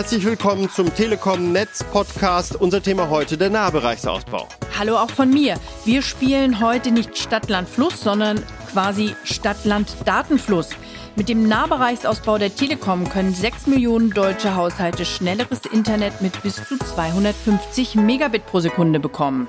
Herzlich willkommen zum Telekom Netz Podcast. Unser Thema heute der Nahbereichsausbau. Hallo auch von mir. Wir spielen heute nicht Stadt, Land, Fluss, sondern quasi Stadt, Land, Datenfluss. Mit dem Nahbereichsausbau der Telekom können 6 Millionen deutsche Haushalte schnelleres Internet mit bis zu 250 Megabit pro Sekunde bekommen.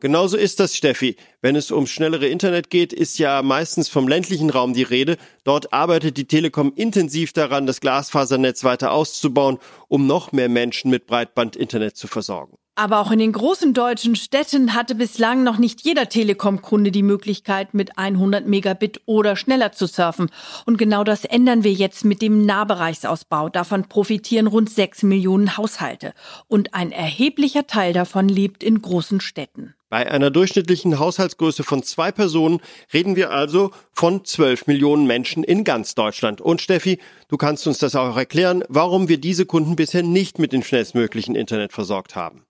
Genauso ist das, Steffi. Wenn es um schnellere Internet geht, ist ja meistens vom ländlichen Raum die Rede. Dort arbeitet die Telekom intensiv daran, das Glasfasernetz weiter auszubauen, um noch mehr Menschen mit Breitbandinternet zu versorgen. Aber auch in den großen deutschen Städten hatte bislang noch nicht jeder Telekom-Kunde die Möglichkeit, mit 100 Megabit oder schneller zu surfen. Und genau das ändern wir jetzt mit dem Nahbereichsausbau. Davon profitieren rund 6 Millionen Haushalte. Und ein erheblicher Teil davon lebt in großen Städten. Bei einer durchschnittlichen Haushaltsgröße von zwei Personen reden wir also von 12 Millionen Menschen in ganz Deutschland. Und Steffi, du kannst uns das auch erklären, warum wir diese Kunden bisher nicht mit dem schnellstmöglichen Internet versorgt haben.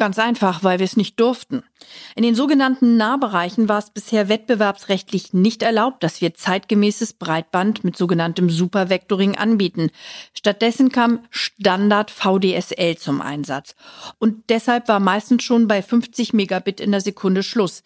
Ganz einfach, weil wir es nicht durften. In den sogenannten Nahbereichen war es bisher wettbewerbsrechtlich nicht erlaubt, dass wir zeitgemäßes Breitband mit sogenanntem Supervectoring anbieten. Stattdessen kam Standard VDSL zum Einsatz. Und deshalb war meistens schon bei 50 Megabit in der Sekunde Schluss.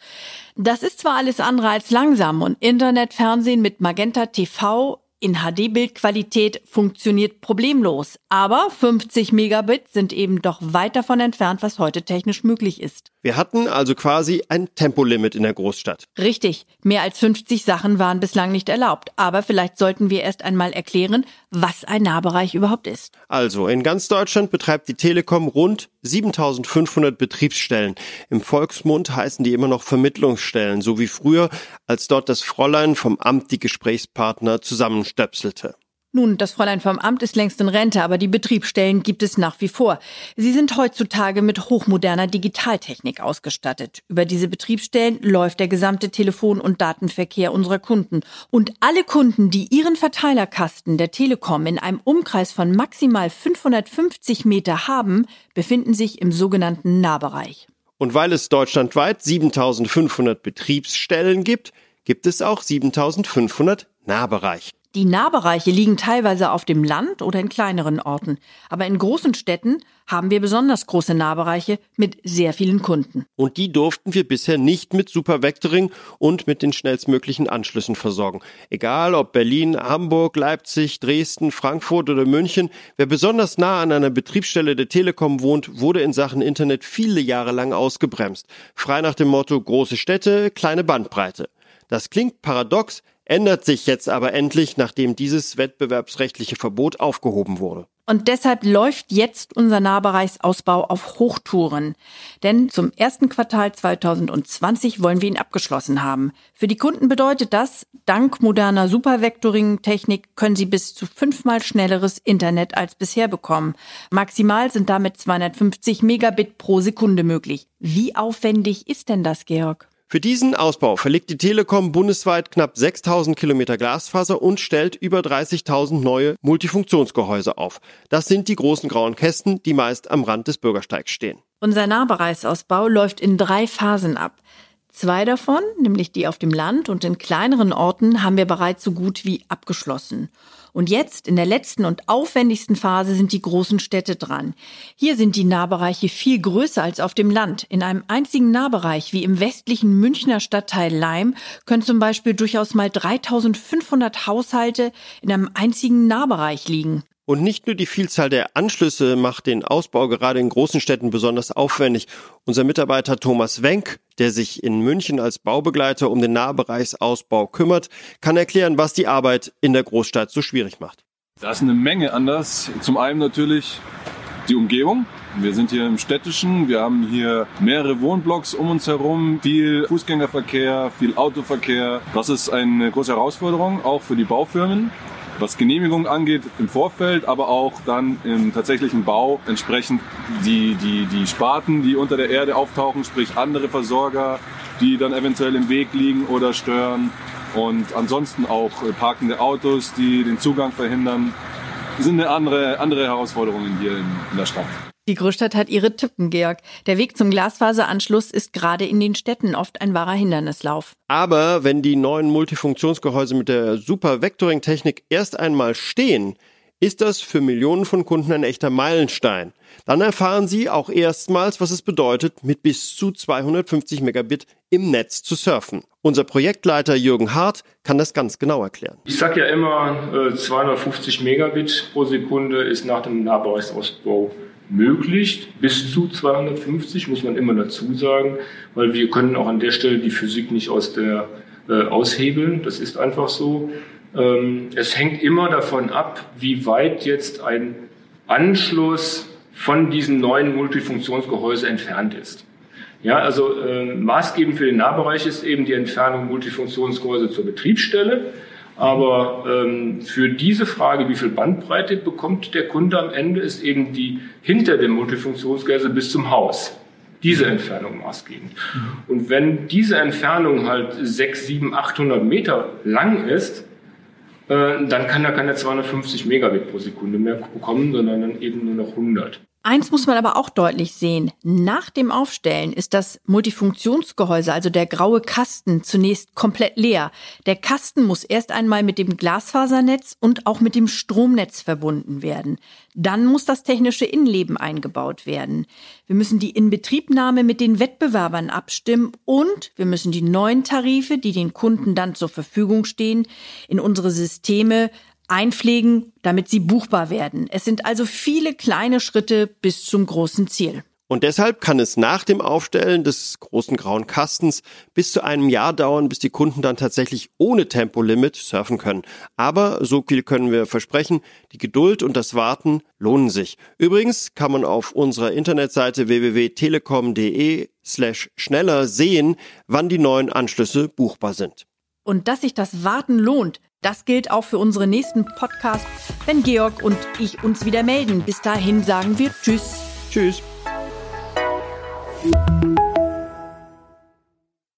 Das ist zwar alles andere als langsam und Internetfernsehen mit Magenta TV in HD-Bildqualität funktioniert problemlos, aber 50 Megabit sind eben doch weit davon entfernt, was heute technisch möglich ist. Wir hatten also quasi ein Tempolimit in der Großstadt. Richtig, mehr als 50 Sachen waren bislang nicht erlaubt, aber vielleicht sollten wir erst einmal erklären, was ein Nahbereich überhaupt ist. Also, in ganz Deutschland betreibt die Telekom rund 7500 Betriebsstellen. Im Volksmund heißen die immer noch Vermittlungsstellen, so wie früher, als dort das Fräulein vom Amt die Gesprächspartner zusammenstöpselte. Nun, das Fräulein vom Amt ist längst in Rente, aber die Betriebsstellen gibt es nach wie vor. Sie sind heutzutage mit hochmoderner Digitaltechnik ausgestattet. Über diese Betriebsstellen läuft der gesamte Telefon- und Datenverkehr unserer Kunden. Und alle Kunden, die ihren Verteilerkasten der Telekom in einem Umkreis von maximal 550 Meter haben, befinden sich im sogenannten Nahbereich. Und weil es deutschlandweit 7500 Betriebsstellen gibt, gibt es auch 7500 Nahbereiche. Die Nahbereiche liegen teilweise auf dem Land oder in kleineren Orten. Aber in großen Städten haben wir besonders große Nahbereiche mit sehr vielen Kunden. Und die durften wir bisher nicht mit Supervectoring und mit den schnellstmöglichen Anschlüssen versorgen. Egal ob Berlin, Hamburg, Leipzig, Dresden, Frankfurt oder München, wer besonders nah an einer Betriebsstelle der Telekom wohnt, wurde in Sachen Internet viele Jahre lang ausgebremst. Frei nach dem Motto große Städte, kleine Bandbreite. Das klingt paradox, ändert sich jetzt aber endlich, nachdem dieses wettbewerbsrechtliche Verbot aufgehoben wurde. Und deshalb läuft jetzt unser Nahbereichsausbau auf Hochtouren. Denn zum ersten Quartal 2020 wollen wir ihn abgeschlossen haben. Für die Kunden bedeutet das, dank moderner Supervectoring-Technik können sie bis zu fünfmal schnelleres Internet als bisher bekommen. Maximal sind damit 250 Megabit pro Sekunde möglich. Wie aufwendig ist denn das, Georg? Für diesen Ausbau verlegt die Telekom bundesweit knapp 6000 Kilometer Glasfaser und stellt über 30.000 neue Multifunktionsgehäuse auf. Das sind die großen grauen Kästen, die meist am Rand des Bürgersteigs stehen. Unser Nahbereichsausbau läuft in drei Phasen ab. Zwei davon, nämlich die auf dem Land und in kleineren Orten, haben wir bereits so gut wie abgeschlossen. Und jetzt, in der letzten und aufwendigsten Phase, sind die großen Städte dran. Hier sind die Nahbereiche viel größer als auf dem Land. In einem einzigen Nahbereich, wie im westlichen Münchner Stadtteil Leim, können zum Beispiel durchaus mal 3500 Haushalte in einem einzigen Nahbereich liegen. Und nicht nur die Vielzahl der Anschlüsse macht den Ausbau gerade in großen Städten besonders aufwendig. Unser Mitarbeiter Thomas Wenk, der sich in München als Baubegleiter um den Nahbereichsausbau kümmert, kann erklären, was die Arbeit in der Großstadt so schwierig macht. Da ist eine Menge anders. Zum einen natürlich die Umgebung. Wir sind hier im Städtischen, wir haben hier mehrere Wohnblocks um uns herum, viel Fußgängerverkehr, viel Autoverkehr. Das ist eine große Herausforderung, auch für die Baufirmen was Genehmigungen angeht im Vorfeld, aber auch dann im tatsächlichen Bau entsprechend die, die, die Sparten, die unter der Erde auftauchen, sprich andere Versorger, die dann eventuell im Weg liegen oder stören und ansonsten auch parkende Autos, die den Zugang verhindern, sind eine andere, andere Herausforderungen hier in, in der Stadt. Die Großstadt hat ihre Tücken, Georg. Der Weg zum Glasfaseranschluss ist gerade in den Städten oft ein wahrer Hindernislauf. Aber wenn die neuen Multifunktionsgehäuse mit der Super Vectoring Technik erst einmal stehen, ist das für Millionen von Kunden ein echter Meilenstein. Dann erfahren Sie auch erstmals, was es bedeutet, mit bis zu 250 Megabit im Netz zu surfen. Unser Projektleiter Jürgen Hart kann das ganz genau erklären. Ich sage ja immer, 250 äh, Megabit pro Sekunde ist nach dem Nahbereichsausbau möglich. Bis zu 250 muss man immer dazu sagen, weil wir können auch an der Stelle die Physik nicht aus der äh, aushebeln. Das ist einfach so. Ähm, es hängt immer davon ab, wie weit jetzt ein Anschluss von diesem neuen Multifunktionsgehäuse entfernt ist. Ja, also äh, maßgebend für den Nahbereich ist eben die Entfernung Multifunktionsgehäuse zur Betriebsstelle. Aber ähm, für diese Frage, wie viel Bandbreite bekommt der Kunde am Ende, ist eben die hinter dem Multifunktionsgehäuse bis zum Haus. Diese Entfernung maßgebend. Und wenn diese Entfernung halt 6, 7, 800 Meter lang ist, äh, dann kann er keine 250 Megabit pro Sekunde mehr bekommen, sondern dann eben nur noch 100. Eins muss man aber auch deutlich sehen. Nach dem Aufstellen ist das Multifunktionsgehäuse, also der graue Kasten, zunächst komplett leer. Der Kasten muss erst einmal mit dem Glasfasernetz und auch mit dem Stromnetz verbunden werden. Dann muss das technische Innenleben eingebaut werden. Wir müssen die Inbetriebnahme mit den Wettbewerbern abstimmen und wir müssen die neuen Tarife, die den Kunden dann zur Verfügung stehen, in unsere Systeme einpflegen, damit sie buchbar werden. Es sind also viele kleine Schritte bis zum großen Ziel. Und deshalb kann es nach dem Aufstellen des großen grauen Kastens bis zu einem Jahr dauern, bis die Kunden dann tatsächlich ohne Tempolimit surfen können. Aber so viel können wir versprechen, die Geduld und das Warten lohnen sich. Übrigens kann man auf unserer Internetseite www.telekom.de slash schneller sehen, wann die neuen Anschlüsse buchbar sind. Und dass sich das Warten lohnt, das gilt auch für unsere nächsten Podcasts, wenn Georg und ich uns wieder melden. Bis dahin sagen wir Tschüss. Tschüss.